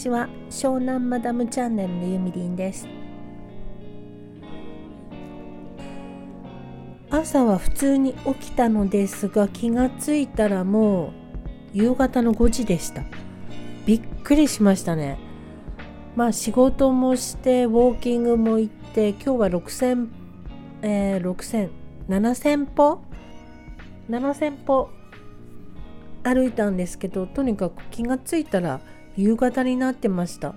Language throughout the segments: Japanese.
ちは。湘南マダムチャンネルのゆみりんです。朝は普通に起きたのですが気がついたらもう夕方の5時でした。びっくりしましたね。まあ仕事もしてウォーキングも行って今日は6000えー、6000 7000歩？7000歩歩いたんですけどとにかく気がついたら夕方になってました。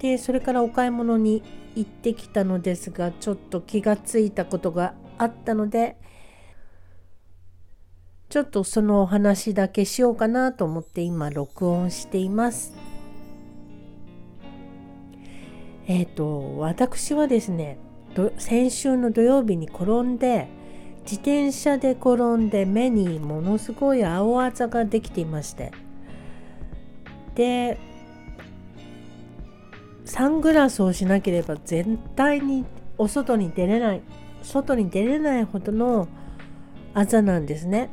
でそれからお買い物に行ってきたのですがちょっと気がついたことがあったのでちょっとそのお話だけしようかなと思って今録音しています。えっ、ー、と私はですね先週の土曜日に転んで自転車で転んで目にものすごい青あざができていましてでサングラスをしなければ絶対にお外に出れない外に出れないほどのあざなんですね。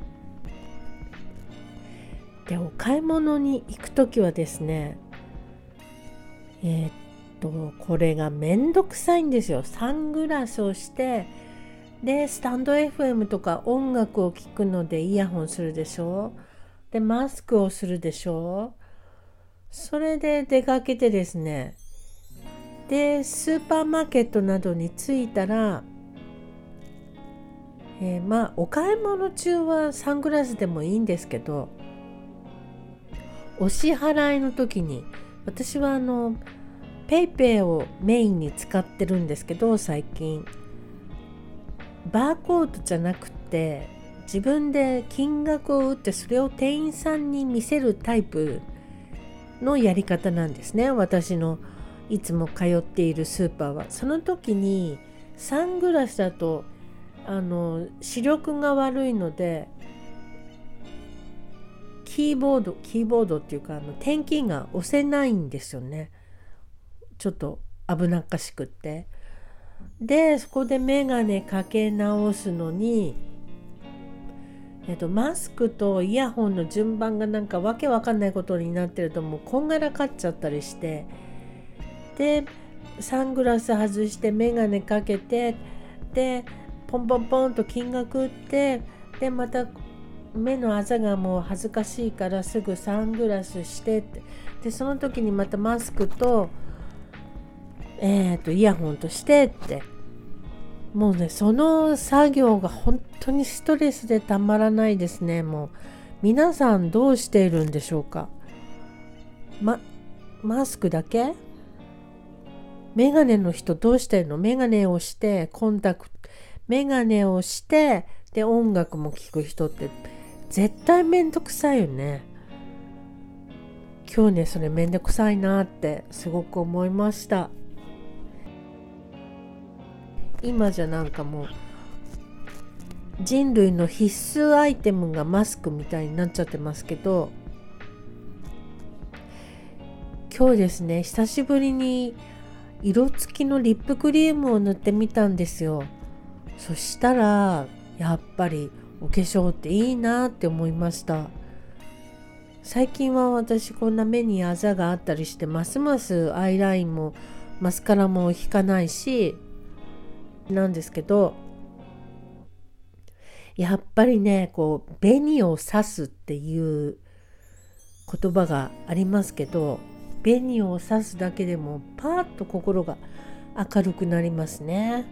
でお買い物に行く時はですねえー、っとこれがめんどくさいんですよ。サングラスをしてでスタンド FM とか音楽を聴くのでイヤホンするでしょ？でマスクをするでしょ？それで出かけてですね。でスーパーマーケットなどに着いたら、えー、まあお買い物中はサングラスでもいいんですけどお支払いの時に私はあの PayPay をメインに使ってるんですけど最近。バーコードじゃなくて自分で金額を打ってそれを店員さんに見せるタイプのやり方なんですね。私のいつも通っているスーパーは。その時にサングラスだとあの視力が悪いのでキーボードキーボードっていうかあの点キーが押せないんですよね。ちょっと危なっかしくって。でそこで眼鏡かけ直すのに、えっと、マスクとイヤホンの順番がなんかわけわかんないことになってるともうこんがらかっちゃったりしてでサングラス外して眼鏡かけてでポンポンポンと金額打ってでまた目のあざがもう恥ずかしいからすぐサングラスしてってでその時にまたマスクとえーと、イヤホンとしてって。もうねその作業が本当にストレスでたまらないですね。もう皆さんどうしているんでしょうか。まマスクだけ？メガネの人どうしてるの？メガネをしてコンタクトメガネをしてで音楽も聴く人って絶対めんどくさいよね。今日ねそれめんどくさいなってすごく思いました。今じゃなんかもう人類の必須アイテムがマスクみたいになっちゃってますけど今日ですね久しぶりに色付きのリップクリームを塗ってみたんですよ。そしたらやっぱりお化粧っていいなって思いました。最近は私こんな目にあざがあったりしてますますアイラインもマスカラも引かないしなんですけどやっぱりねこう紅を刺すっていう言葉がありますけど紅を刺すだけでもパーッと心が明るくなりますね。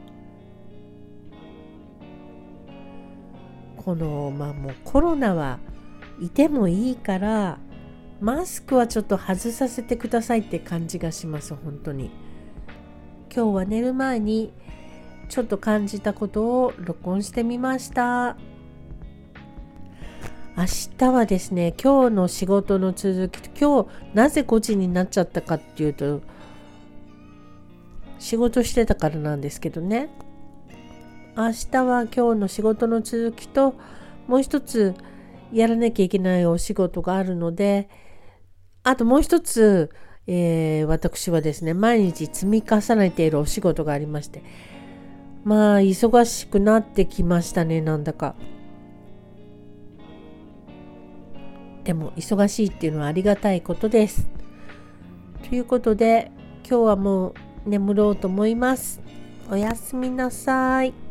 このまあもうコロナはいてもいいからマスクはちょっと外させてくださいって感じがします本当に。今日は寝る前にちょっと感じたことを録音してみました。明日はですね今日の仕事の続き今日なぜ5時になっちゃったかっていうと仕事してたからなんですけどね。明日は今日の仕事の続きともう一つやらなきゃいけないお仕事があるのであともう一つ、えー、私はですね毎日積み重ねているお仕事がありましてまあ忙しくなってきましたねなんだかでも忙しいっていうのはありがたいことです。ということで今日はもう眠ろうと思います。おやすみなさい。